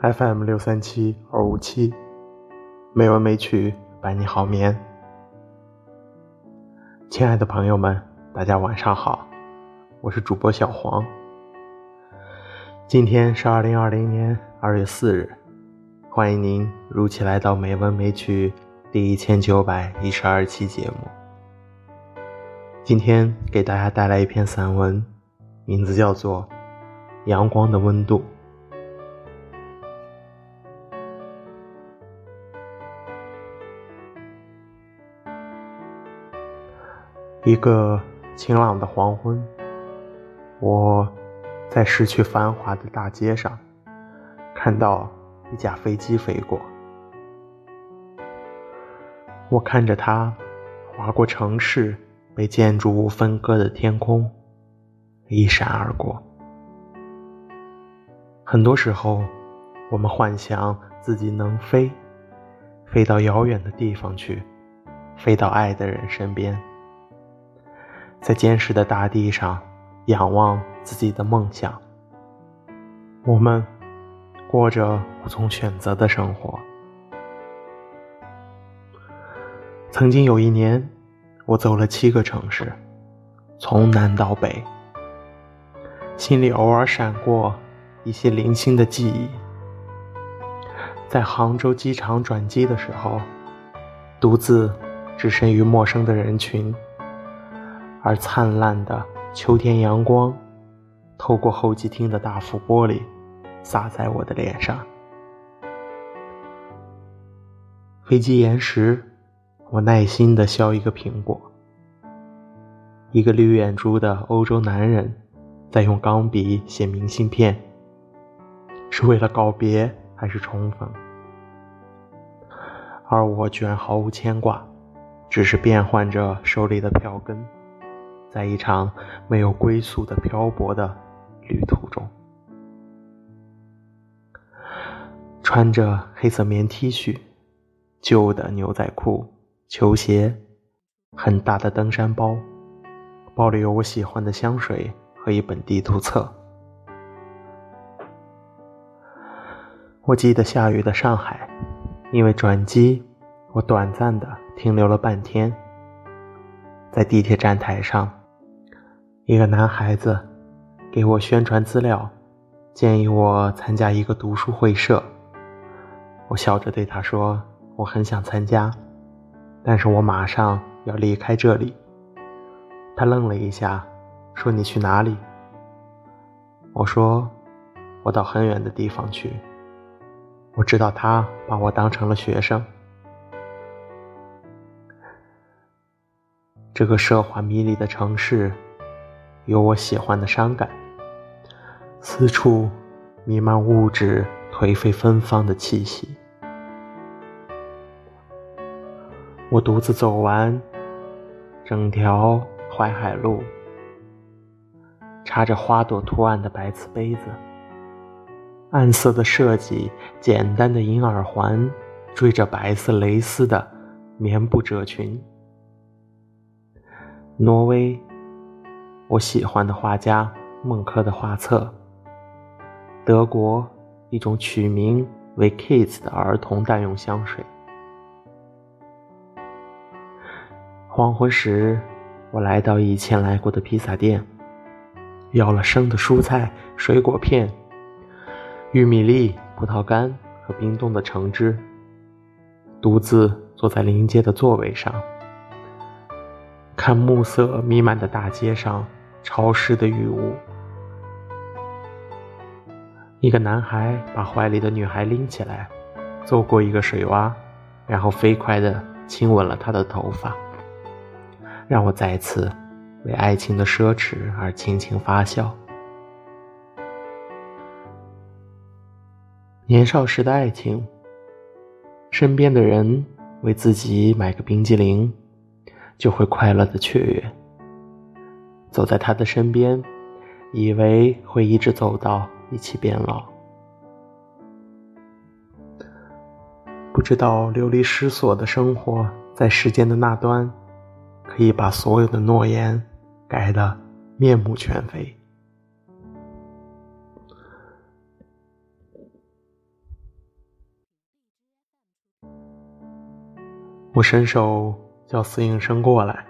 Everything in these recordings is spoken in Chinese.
FM 六三七二五七，美文美曲伴你好眠。亲爱的朋友们，大家晚上好，我是主播小黄。今天是二零二零年二月四日，欢迎您如期来到美文美曲第一千九百一十二期节目。今天给大家带来一篇散文，名字叫做《阳光的温度》。一个晴朗的黄昏，我在失去繁华的大街上，看到一架飞机飞过。我看着它划过城市被建筑物分割的天空，一闪而过。很多时候，我们幻想自己能飞，飞到遥远的地方去，飞到爱的人身边。在坚实的大地上仰望自己的梦想，我们过着无从选择的生活。曾经有一年，我走了七个城市，从南到北，心里偶尔闪过一些零星的记忆。在杭州机场转机的时候，独自置身于陌生的人群。而灿烂的秋天阳光，透过候机厅的大幅玻璃，洒在我的脸上。飞机延时，我耐心地削一个苹果。一个绿眼珠的欧洲男人，在用钢笔写明信片，是为了告别还是重逢？而我居然毫无牵挂，只是变换着手里的票根。在一场没有归宿的漂泊的旅途中，穿着黑色棉 T 恤、旧的牛仔裤、球鞋，很大的登山包，包里有我喜欢的香水和一本地图册。我记得下雨的上海，因为转机，我短暂的停留了半天，在地铁站台上。一个男孩子给我宣传资料，建议我参加一个读书会社。我笑着对他说：“我很想参加，但是我马上要离开这里。”他愣了一下，说：“你去哪里？”我说：“我到很远的地方去。”我知道他把我当成了学生。这个奢华迷离的城市。有我喜欢的伤感，四处弥漫物质颓废芬芳的气息。我独自走完整条淮海路，插着花朵图案的白瓷杯子，暗色的设计，简单的银耳环，缀着白色蕾丝的棉布褶裙。挪威。我喜欢的画家孟克的画册。德国一种取名为 “Kids” 的儿童代用香水。黄昏时，我来到以前来过的披萨店，要了生的蔬菜、水果片、玉米粒、葡萄干和冰冻的橙汁。独自坐在临街的座位上，看暮色弥漫的大街上。潮湿的雨雾。一个男孩把怀里的女孩拎起来，走过一个水洼，然后飞快地亲吻了她的头发，让我再次为爱情的奢侈而轻轻发笑。年少时的爱情，身边的人为自己买个冰激凌，就会快乐的雀跃。走在他的身边以为会一直走到一起变老。不知道流离失所的生活在时间的那端可以把所有的诺言改得面目全非。我伸手叫司应生过来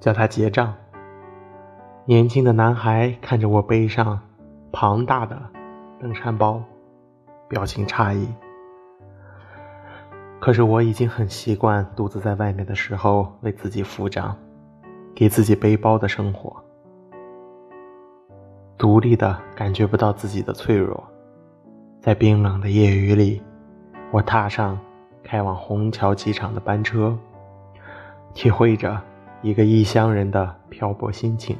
叫他结账。年轻的男孩看着我背上庞大的登山包，表情诧异。可是我已经很习惯独自在外面的时候为自己付账，给自己背包的生活，独立的感觉不到自己的脆弱。在冰冷的夜雨里，我踏上开往虹桥机场的班车，体会着一个异乡人的漂泊心情。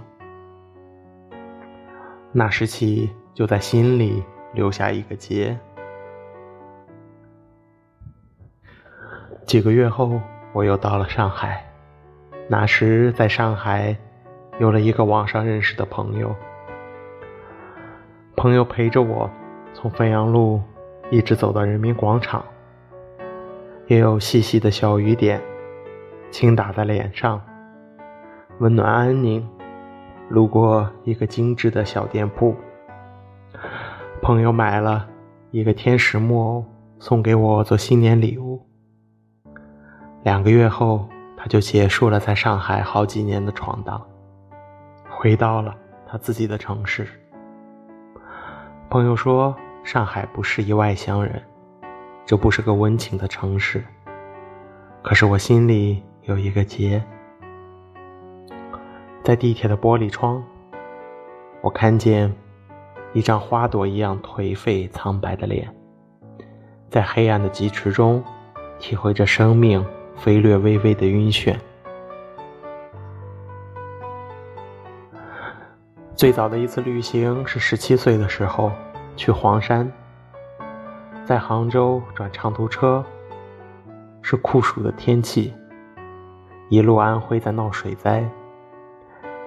那时起，就在心里留下一个结。几个月后，我又到了上海。那时在上海，有了一个网上认识的朋友。朋友陪着我，从汾阳路一直走到人民广场。也有细细的小雨点，轻打在脸上，温暖安宁。路过一个精致的小店铺，朋友买了一个天使木偶送给我做新年礼物。两个月后，他就结束了在上海好几年的闯荡，回到了他自己的城市。朋友说，上海不适宜外乡人，这不是个温情的城市。可是我心里有一个结。在地铁的玻璃窗，我看见一张花朵一样颓废苍白的脸，在黑暗的疾驰中，体会着生命飞掠微微的晕眩。最早的一次旅行是十七岁的时候，去黄山，在杭州转长途车，是酷暑的天气，一路安徽在闹水灾。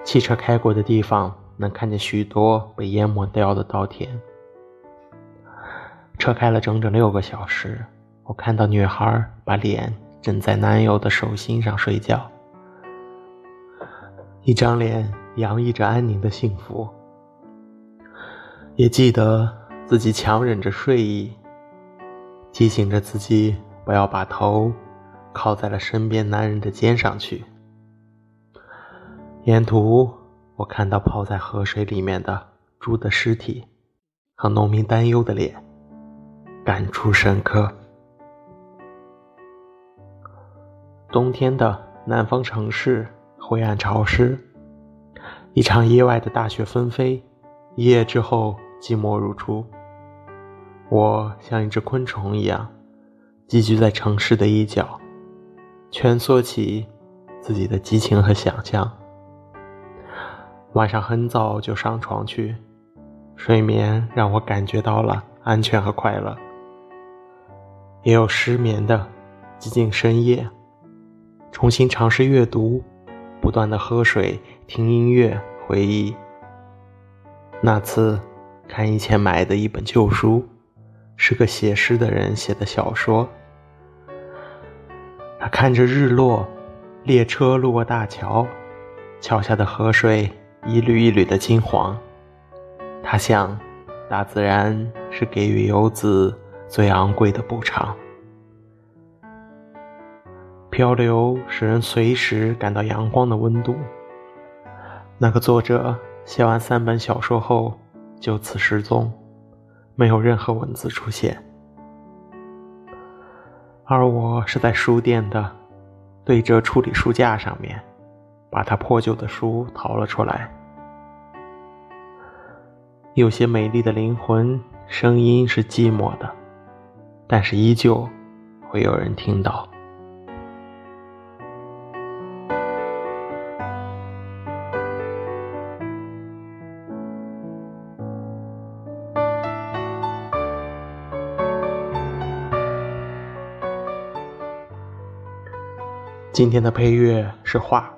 汽车开过的地方，能看见许多被淹没掉的稻田。车开了整整六个小时，我看到女孩把脸枕在男友的手心上睡觉，一张脸洋溢着安宁的幸福。也记得自己强忍着睡意，提醒着自己不要把头靠在了身边男人的肩上去。沿途，我看到泡在河水里面的猪的尸体和农民担忧的脸，感触深刻。冬天的南方城市灰暗潮湿，一场意外的大雪纷飞，一夜之后寂寞如初。我像一只昆虫一样，寄居在城市的一角，蜷缩起自己的激情和想象。晚上很早就上床去，睡眠让我感觉到了安全和快乐。也有失眠的寂静深夜，重新尝试阅读，不断的喝水、听音乐、回忆。那次看以前买的一本旧书，是个写诗的人写的小说。他看着日落，列车路过大桥，桥下的河水。一缕一缕的金黄，他想，大自然是给予游子最昂贵的补偿。漂流使人随时感到阳光的温度。那个作者写完三本小说后就此失踪，没有任何文字出现。而我是在书店的对折处理书架上面。把他破旧的书掏了出来。有些美丽的灵魂，声音是寂寞的，但是依旧会有人听到。今天的配乐是画。